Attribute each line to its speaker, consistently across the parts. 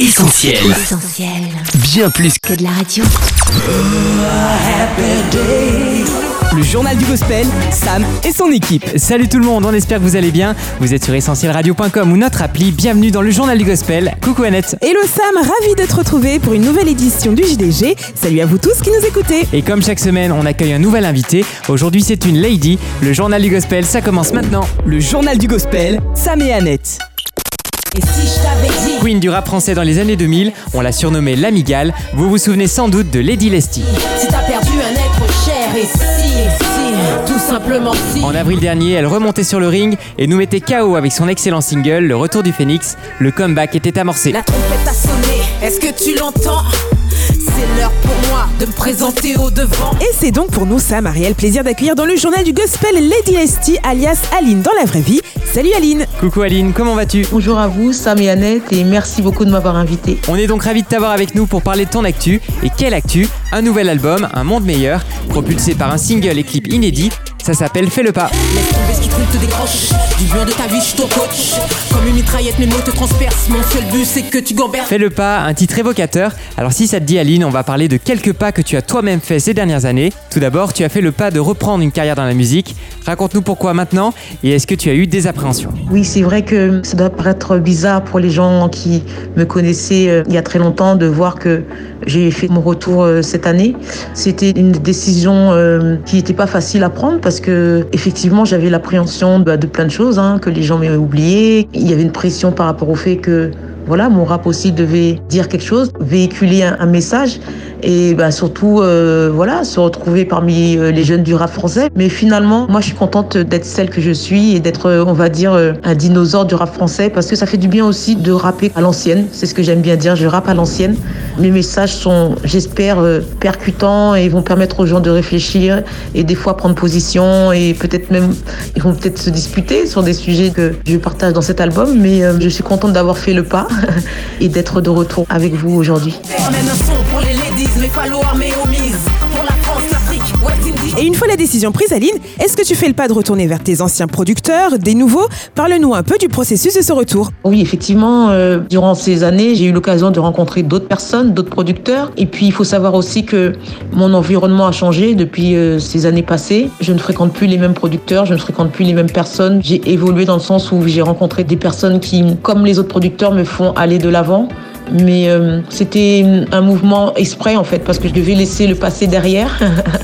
Speaker 1: Essentiel.
Speaker 2: Essentiel.
Speaker 1: Bien plus
Speaker 2: Que de la radio.
Speaker 3: Le journal du gospel, Sam et son équipe. Salut tout le monde, on espère que vous allez bien. Vous êtes sur essentielradio.com ou notre appli. Bienvenue dans le journal du gospel. Coucou Annette.
Speaker 4: Hello Sam, ravi de te retrouver pour une nouvelle édition du JDG. Salut à vous tous qui nous écoutez.
Speaker 3: Et comme chaque semaine, on accueille un nouvel invité. Aujourd'hui, c'est une lady. Le journal du gospel, ça commence maintenant. Le journal du gospel, Sam et Annette. Queen du rap français dans les années 2000, on l'a surnommée l'amigale. Vous vous souvenez sans doute de Lady Lesty.
Speaker 5: Si t'as perdu un être cher et si, si, tout simplement si
Speaker 3: En avril dernier, elle remontait sur le ring et nous mettait KO avec son excellent single Le Retour du Phénix. Le comeback était amorcé.
Speaker 5: La trompette a sonné, est-ce que tu l'entends? C'est l'heure pour moi de me présenter au devant
Speaker 4: Et c'est donc pour nous Sam un réel plaisir d'accueillir dans le journal du gospel Lady Lesty alias Aline dans la vraie vie. Salut Aline
Speaker 3: Coucou Aline, comment vas-tu?
Speaker 6: Bonjour à vous, Sam et Annette, et merci beaucoup de m'avoir invité.
Speaker 3: On est donc ravis de t'avoir avec nous pour parler de ton actu. Et quelle actu? Un nouvel album, Un monde meilleur, propulsé par un single et clip inédit. Ça s'appelle Fais le pas.
Speaker 5: Laisse te décroche Du bien de ta vie, je suis ton coach Comme une mitraillette, mes mots te transpercent Mon seul but, c'est que tu gamberges
Speaker 3: Fais le pas, un titre évocateur. Alors si ça te dit Aline, on va parler de quelques pas que tu as toi-même fait ces dernières années. Tout d'abord, tu as fait le pas de reprendre une carrière dans la musique. Raconte-nous pourquoi maintenant et est-ce que tu as eu des appréhensions?
Speaker 6: Oui, c'est vrai que ça doit paraître bizarre pour les gens qui me connaissaient euh, il y a très longtemps de voir que j'ai fait mon retour euh, cette année. C'était une décision euh, qui n'était pas facile à prendre parce que effectivement j'avais l'appréhension de plein de choses, hein, que les gens m'aient oublié. Il y avait une pression par rapport au fait que voilà, mon rap aussi devait dire quelque chose, véhiculer un message et bah, surtout euh, voilà, se retrouver parmi euh, les jeunes du rap français. Mais finalement, moi je suis contente d'être celle que je suis et d'être, euh, on va dire, euh, un dinosaure du rap français parce que ça fait du bien aussi de rapper à l'ancienne. C'est ce que j'aime bien dire, je rappe à l'ancienne. Mes messages sont, j'espère, percutants et vont permettre aux gens de réfléchir et des fois prendre position et peut-être même, ils vont peut-être se disputer sur des sujets que je partage dans cet album. Mais je suis contente d'avoir fait le pas et d'être de retour avec vous aujourd'hui.
Speaker 4: Et une fois la décision prise Aline, est-ce que tu fais le pas de retourner vers tes anciens producteurs, des nouveaux? Parle-nous un peu du processus de ce retour.
Speaker 6: Oui, effectivement, euh, durant ces années, j'ai eu l'occasion de rencontrer d'autres personnes, d'autres producteurs. Et puis, il faut savoir aussi que mon environnement a changé depuis euh, ces années passées. Je ne fréquente plus les mêmes producteurs, je ne fréquente plus les mêmes personnes. J'ai évolué dans le sens où j'ai rencontré des personnes qui, comme les autres producteurs, me font aller de l'avant. Mais euh, c'était un mouvement exprès en fait parce que je devais laisser le passé derrière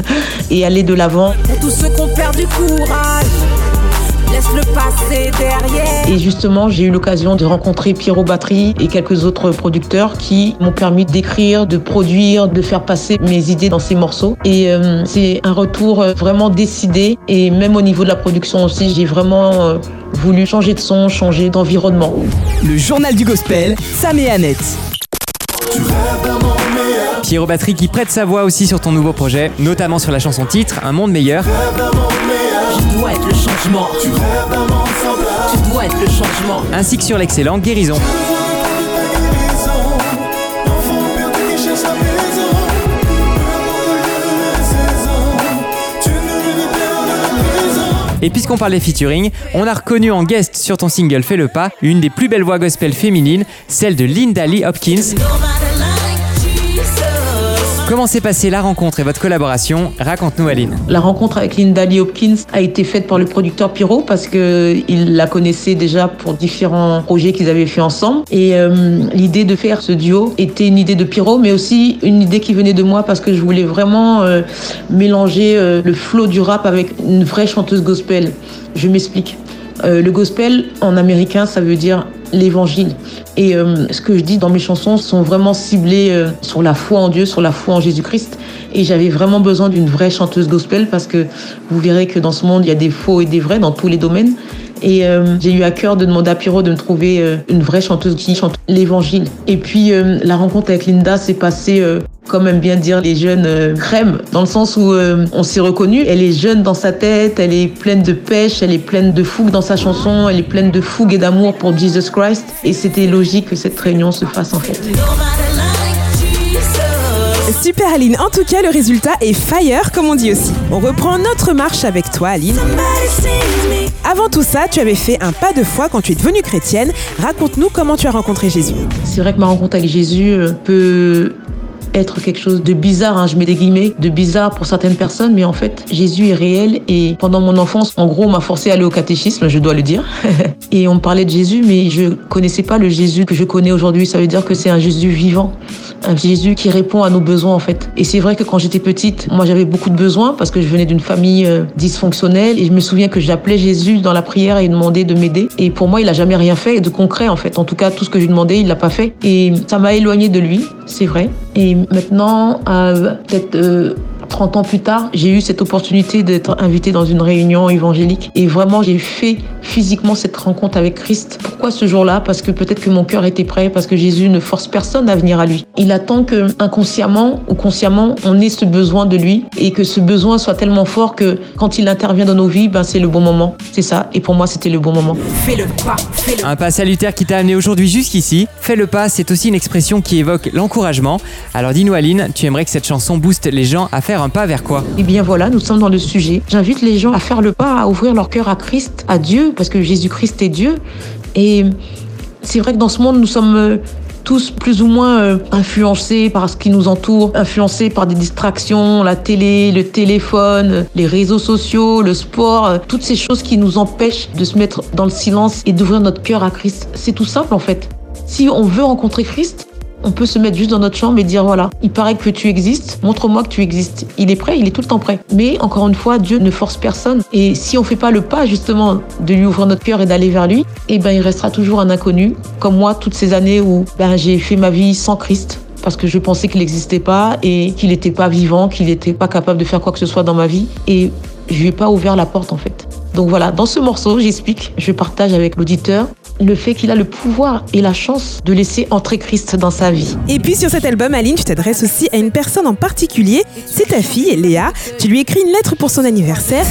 Speaker 6: et aller de l'avant.
Speaker 5: Pour tous ceux qui ont perdu courage Laisse le passé derrière
Speaker 6: Et justement, j'ai eu l'occasion de rencontrer Pierrot Batterie et quelques autres producteurs qui m'ont permis d'écrire, de produire, de faire passer mes idées dans ces morceaux. Et euh, c'est un retour euh, vraiment décidé. Et même au niveau de la production aussi, j'ai vraiment euh, voulu changer de son, changer d'environnement.
Speaker 3: Le journal du gospel, Sam et Annette. Pierrot Batterie qui prête sa voix aussi sur ton nouveau projet, notamment sur la chanson titre Un monde meilleur.
Speaker 5: Tu dois être le changement. Tu dois être le changement.
Speaker 3: Ainsi que sur l'excellent Guérison. Et puisqu'on parle des featuring, on a reconnu en guest sur ton single Fais le pas une des plus belles voix gospel féminines, celle de Linda Lee Hopkins. Comment s'est passée la rencontre et votre collaboration Raconte-nous Aline.
Speaker 6: La rencontre avec Linda Lee Hopkins a été faite par le producteur Pierrot parce que il la connaissait déjà pour différents projets qu'ils avaient fait ensemble. Et euh, l'idée de faire ce duo était une idée de Pierrot, mais aussi une idée qui venait de moi parce que je voulais vraiment euh, mélanger euh, le flow du rap avec une vraie chanteuse gospel. Je m'explique. Le gospel en américain, ça veut dire l'évangile. Et euh, ce que je dis dans mes chansons sont vraiment ciblés euh, sur la foi en Dieu, sur la foi en Jésus-Christ. Et j'avais vraiment besoin d'une vraie chanteuse gospel parce que vous verrez que dans ce monde, il y a des faux et des vrais dans tous les domaines. Et euh, j'ai eu à cœur de demander à Pierrot de me trouver euh, une vraie chanteuse qui chante l'évangile. Et puis euh, la rencontre avec Linda s'est passée, comme aiment bien dire les jeunes, euh, crème, dans le sens où on s'est reconnu. Elle est jeune dans sa tête, elle est pleine de pêche, elle est pleine de fougue dans sa chanson, elle est pleine de fougue et d'amour pour Jesus Christ. Et c'était logique que cette réunion se fasse en fait.
Speaker 4: Super Aline, en tout cas le résultat est fire comme on dit aussi. On reprend notre marche avec toi Aline. Avant tout ça, tu avais fait un pas de foi quand tu es devenue chrétienne. Raconte-nous comment tu as rencontré Jésus.
Speaker 6: C'est vrai que ma rencontre avec Jésus euh, peut être quelque chose de bizarre, hein, je mets des guillemets, de bizarre pour certaines personnes, mais en fait, Jésus est réel et pendant mon enfance, en gros, on m'a forcé à aller au catéchisme, je dois le dire. et on me parlait de Jésus, mais je connaissais pas le Jésus que je connais aujourd'hui. Ça veut dire que c'est un Jésus vivant, un Jésus qui répond à nos besoins en fait. Et c'est vrai que quand j'étais petite, moi j'avais beaucoup de besoins parce que je venais d'une famille euh, dysfonctionnelle et je me souviens que j'appelais Jésus dans la prière et il demandait de m'aider. Et pour moi, il a jamais rien fait de concret en fait. En tout cas, tout ce que je lui demandais, il l'a pas fait. Et ça m'a éloigné de lui, c'est vrai. Maintenant, peut-être euh, 30 ans plus tard, j'ai eu cette opportunité d'être invité dans une réunion évangélique et vraiment j'ai fait physiquement cette rencontre avec Christ. Pourquoi ce jour-là? Parce que peut-être que mon cœur était prêt, parce que Jésus ne force personne à venir à lui. Il attend que inconsciemment ou consciemment on ait ce besoin de lui et que ce besoin soit tellement fort que quand il intervient dans nos vies, ben c'est le bon moment. C'est ça. Et pour moi, c'était le bon moment.
Speaker 5: Fais le pas, fais le
Speaker 3: Un pas salutaire qui t'a amené aujourd'hui jusqu'ici. Fais le pas, c'est aussi une expression qui évoque l'encouragement. Alors dis-nous Aline, tu aimerais que cette chanson booste les gens à faire pas vers quoi?
Speaker 6: Eh bien voilà, nous sommes dans le sujet. J'invite les gens à faire le pas, à ouvrir leur cœur à Christ, à Dieu, parce que Jésus-Christ est Dieu. Et c'est vrai que dans ce monde, nous sommes euh, tous plus ou moins euh, influencés par ce qui nous entoure, influencés par des distractions, la télé, le téléphone, les réseaux sociaux, le sport, euh, toutes ces choses qui nous empêchent de se mettre dans le silence et d'ouvrir notre cœur à Christ. C'est tout simple en fait. Si on veut rencontrer Christ, on peut se mettre juste dans notre chambre et dire voilà, il paraît que tu existes, montre-moi que tu existes. Il est prêt, il est tout le temps prêt. Mais encore une fois, Dieu ne force personne. Et si on fait pas le pas justement de lui ouvrir notre cœur et d'aller vers lui, eh ben il restera toujours un inconnu. Comme moi, toutes ces années où ben, j'ai fait ma vie sans Christ parce que je pensais qu'il n'existait pas et qu'il n'était pas vivant, qu'il n'était pas capable de faire quoi que ce soit dans ma vie. Et je lui ai pas ouvert la porte en fait. Donc voilà, dans ce morceau, j'explique, je partage avec l'auditeur le fait qu'il a le pouvoir et la chance de laisser entrer Christ dans sa vie.
Speaker 4: Et puis sur cet album, Aline, tu t'adresses aussi à une personne en particulier. C'est ta fille, Léa. Tu lui écris une lettre pour son anniversaire.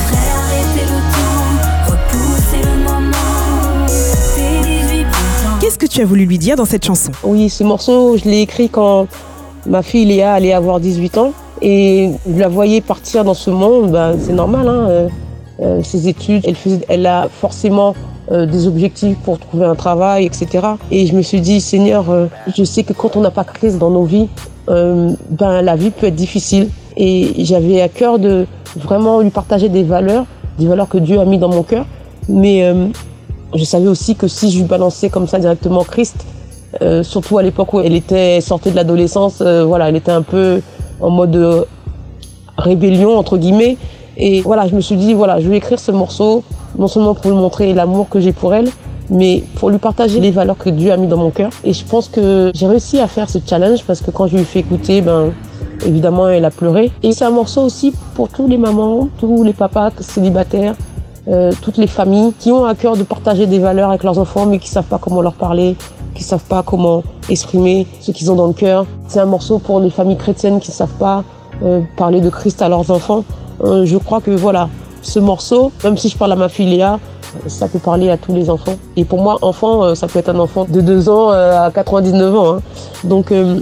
Speaker 4: Qu'est-ce que tu as voulu lui dire dans cette chanson?
Speaker 6: Oui, ce morceau, je l'ai écrit quand ma fille Léa allait avoir 18 ans et je la voyais partir dans ce monde, ben, c'est normal, hein, euh, euh, ses études, elle, faisait, elle a forcément euh, des objectifs pour trouver un travail, etc. Et je me suis dit, Seigneur, euh, je sais que quand on n'a pas Christ dans nos vies, euh, ben la vie peut être difficile. Et j'avais à cœur de vraiment lui partager des valeurs, des valeurs que Dieu a mis dans mon cœur. Mais je savais aussi que si je lui balançais comme ça directement Christ, surtout à l'époque où elle était sortie de l'adolescence, voilà, elle était un peu en mode rébellion entre guillemets. Et voilà, je me suis dit voilà, je vais écrire ce morceau non seulement pour lui montrer l'amour que j'ai pour elle, mais pour lui partager les valeurs que Dieu a mis dans mon cœur. Et je pense que j'ai réussi à faire ce challenge parce que quand je lui ai fait écouter, ben évidemment elle a pleuré. Et c'est un morceau aussi pour tous les mamans, tous les papas célibataires, euh, toutes les familles qui ont à cœur de partager des valeurs avec leurs enfants mais qui savent pas comment leur parler, qui savent pas comment exprimer ce qu'ils ont dans le cœur. C'est un morceau pour les familles chrétiennes qui savent pas euh, parler de Christ à leurs enfants. Euh, je crois que voilà, ce morceau, même si je parle à ma fille Léa, ça peut parler à tous les enfants. Et pour moi, enfant, euh, ça peut être un enfant de 2 ans euh, à 99 ans. hein. Donc euh,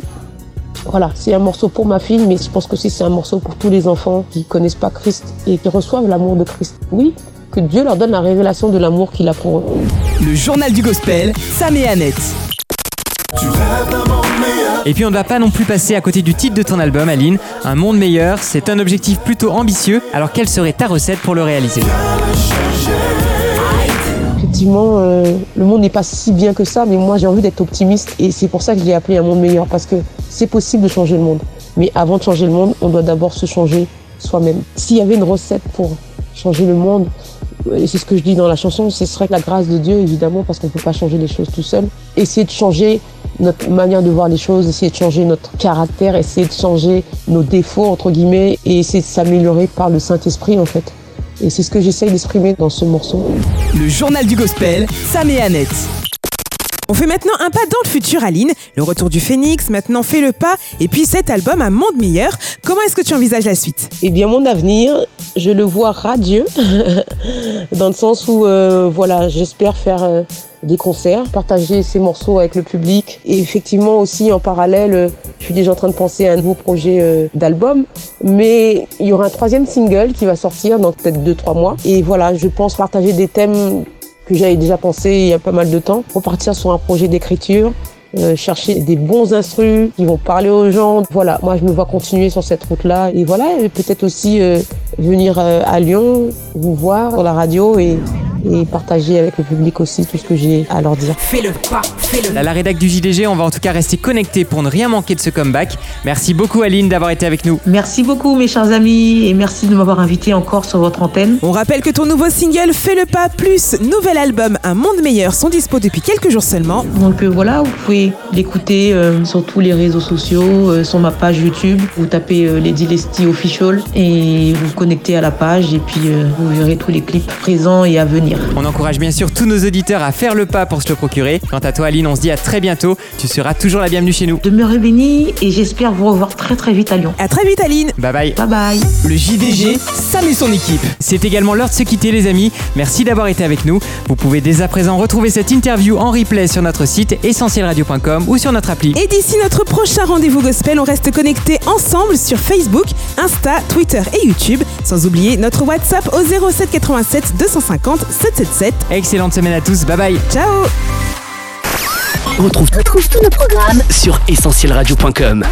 Speaker 6: voilà, c'est un morceau pour ma fille, mais je pense que aussi c'est un morceau pour tous les enfants qui connaissent pas Christ et qui reçoivent l'amour de Christ. Oui, que Dieu leur donne la révélation de l'amour qu'il a pour eux.
Speaker 4: Le journal du gospel, Sam et Annette.
Speaker 3: Et puis on ne va pas non plus passer à côté du titre de ton album Aline, Un monde meilleur, c'est un objectif plutôt ambitieux, alors quelle serait ta recette pour le réaliser?
Speaker 6: Effectivement, euh, le monde n'est pas si bien que ça, mais moi j'ai envie d'être optimiste et c'est pour ça que je l'ai appelé un monde meilleur parce que c'est possible de changer le monde. Mais avant de changer le monde, on doit d'abord se changer soi-même. S'il y avait une recette pour changer le monde, et c'est ce que je dis dans la chanson, ce serait la grâce de Dieu évidemment parce qu'on ne peut pas changer les choses tout seul. Essayer de changer notre manière de voir les choses, essayer de changer notre caractère, essayer de changer nos défauts entre guillemets et essayer de s'améliorer par le Saint-Esprit en fait. Et c'est ce que j'essaye d'exprimer dans ce morceau.
Speaker 4: Le journal du gospel, Sam et Annette. On fait maintenant un pas dans le futur, Aline. Le retour du phénix, maintenant fais le pas. Et puis cet album, Un monde meilleur. Comment est-ce que tu envisages la suite?
Speaker 6: Eh bien, mon avenir, je le vois radieux, dans le sens où, euh, voilà, j'espère faire euh,
Speaker 1: des concerts, partager ces morceaux avec le public. Et effectivement aussi en parallèle, je suis déjà en train de penser à un nouveau projet d'album. Mais il y aura un troisième single qui va sortir dans peut-être 2-3 mois. Et voilà, je pense partager des thèmes que j'avais déjà pensé il y a pas mal de temps, pour partir sur un projet d'écriture, euh, chercher des bons instrus qui vont parler aux gens. Voilà, moi je me vois continuer sur cette route-là et voilà, peut-être aussi euh, venir euh, à Lyon, vous voir sur la radio et et partager avec le public aussi tout ce que j'ai à leur dire.
Speaker 3: Fais le pas, fais le. À la rédac du JDG, on va en tout cas rester connecté pour ne rien manquer de ce comeback. Merci beaucoup Aline d'avoir été avec nous.
Speaker 6: Merci beaucoup mes chers amis et merci de m'avoir invité encore sur votre antenne.
Speaker 4: On rappelle que ton nouveau single Fais le pas plus nouvel album Un monde meilleur sont dispo depuis quelques jours seulement.
Speaker 6: Donc euh, voilà, vous pouvez l'écouter euh, sur tous les réseaux sociaux, euh, sur ma page YouTube. Vous tapez Lady Lesty Official et vous vous connectez à la page et puis vous verrez tous les clips présents et à venir.
Speaker 3: On encourage bien sûr tous nos auditeurs à faire le pas pour se le procurer. Quant à toi Aline, on se dit à très bientôt. Tu seras toujours la bienvenue chez nous.
Speaker 6: Demeurez bénis et j'espère vous revoir très très vite à Lyon.
Speaker 4: À très vite Aline.
Speaker 3: Bye bye.
Speaker 6: Bye bye.
Speaker 3: Le JDG, Sam et son équipe. C'est également l'heure de se quitter les amis. Merci d'avoir été avec nous. Vous pouvez dès à présent retrouver cette interview en replay sur notre site essentielradio.com ou sur notre appli.
Speaker 4: Et d'ici notre prochain rendez-vous gospel, on reste connectés ensemble sur Facebook, Insta, Twitter et YouTube. Sans oublier notre WhatsApp au 07 87 250 777.
Speaker 3: Excellente semaine à tous, bye bye.
Speaker 4: Ciao
Speaker 2: On retrouve, tous nos programmes sur essentielradio.com.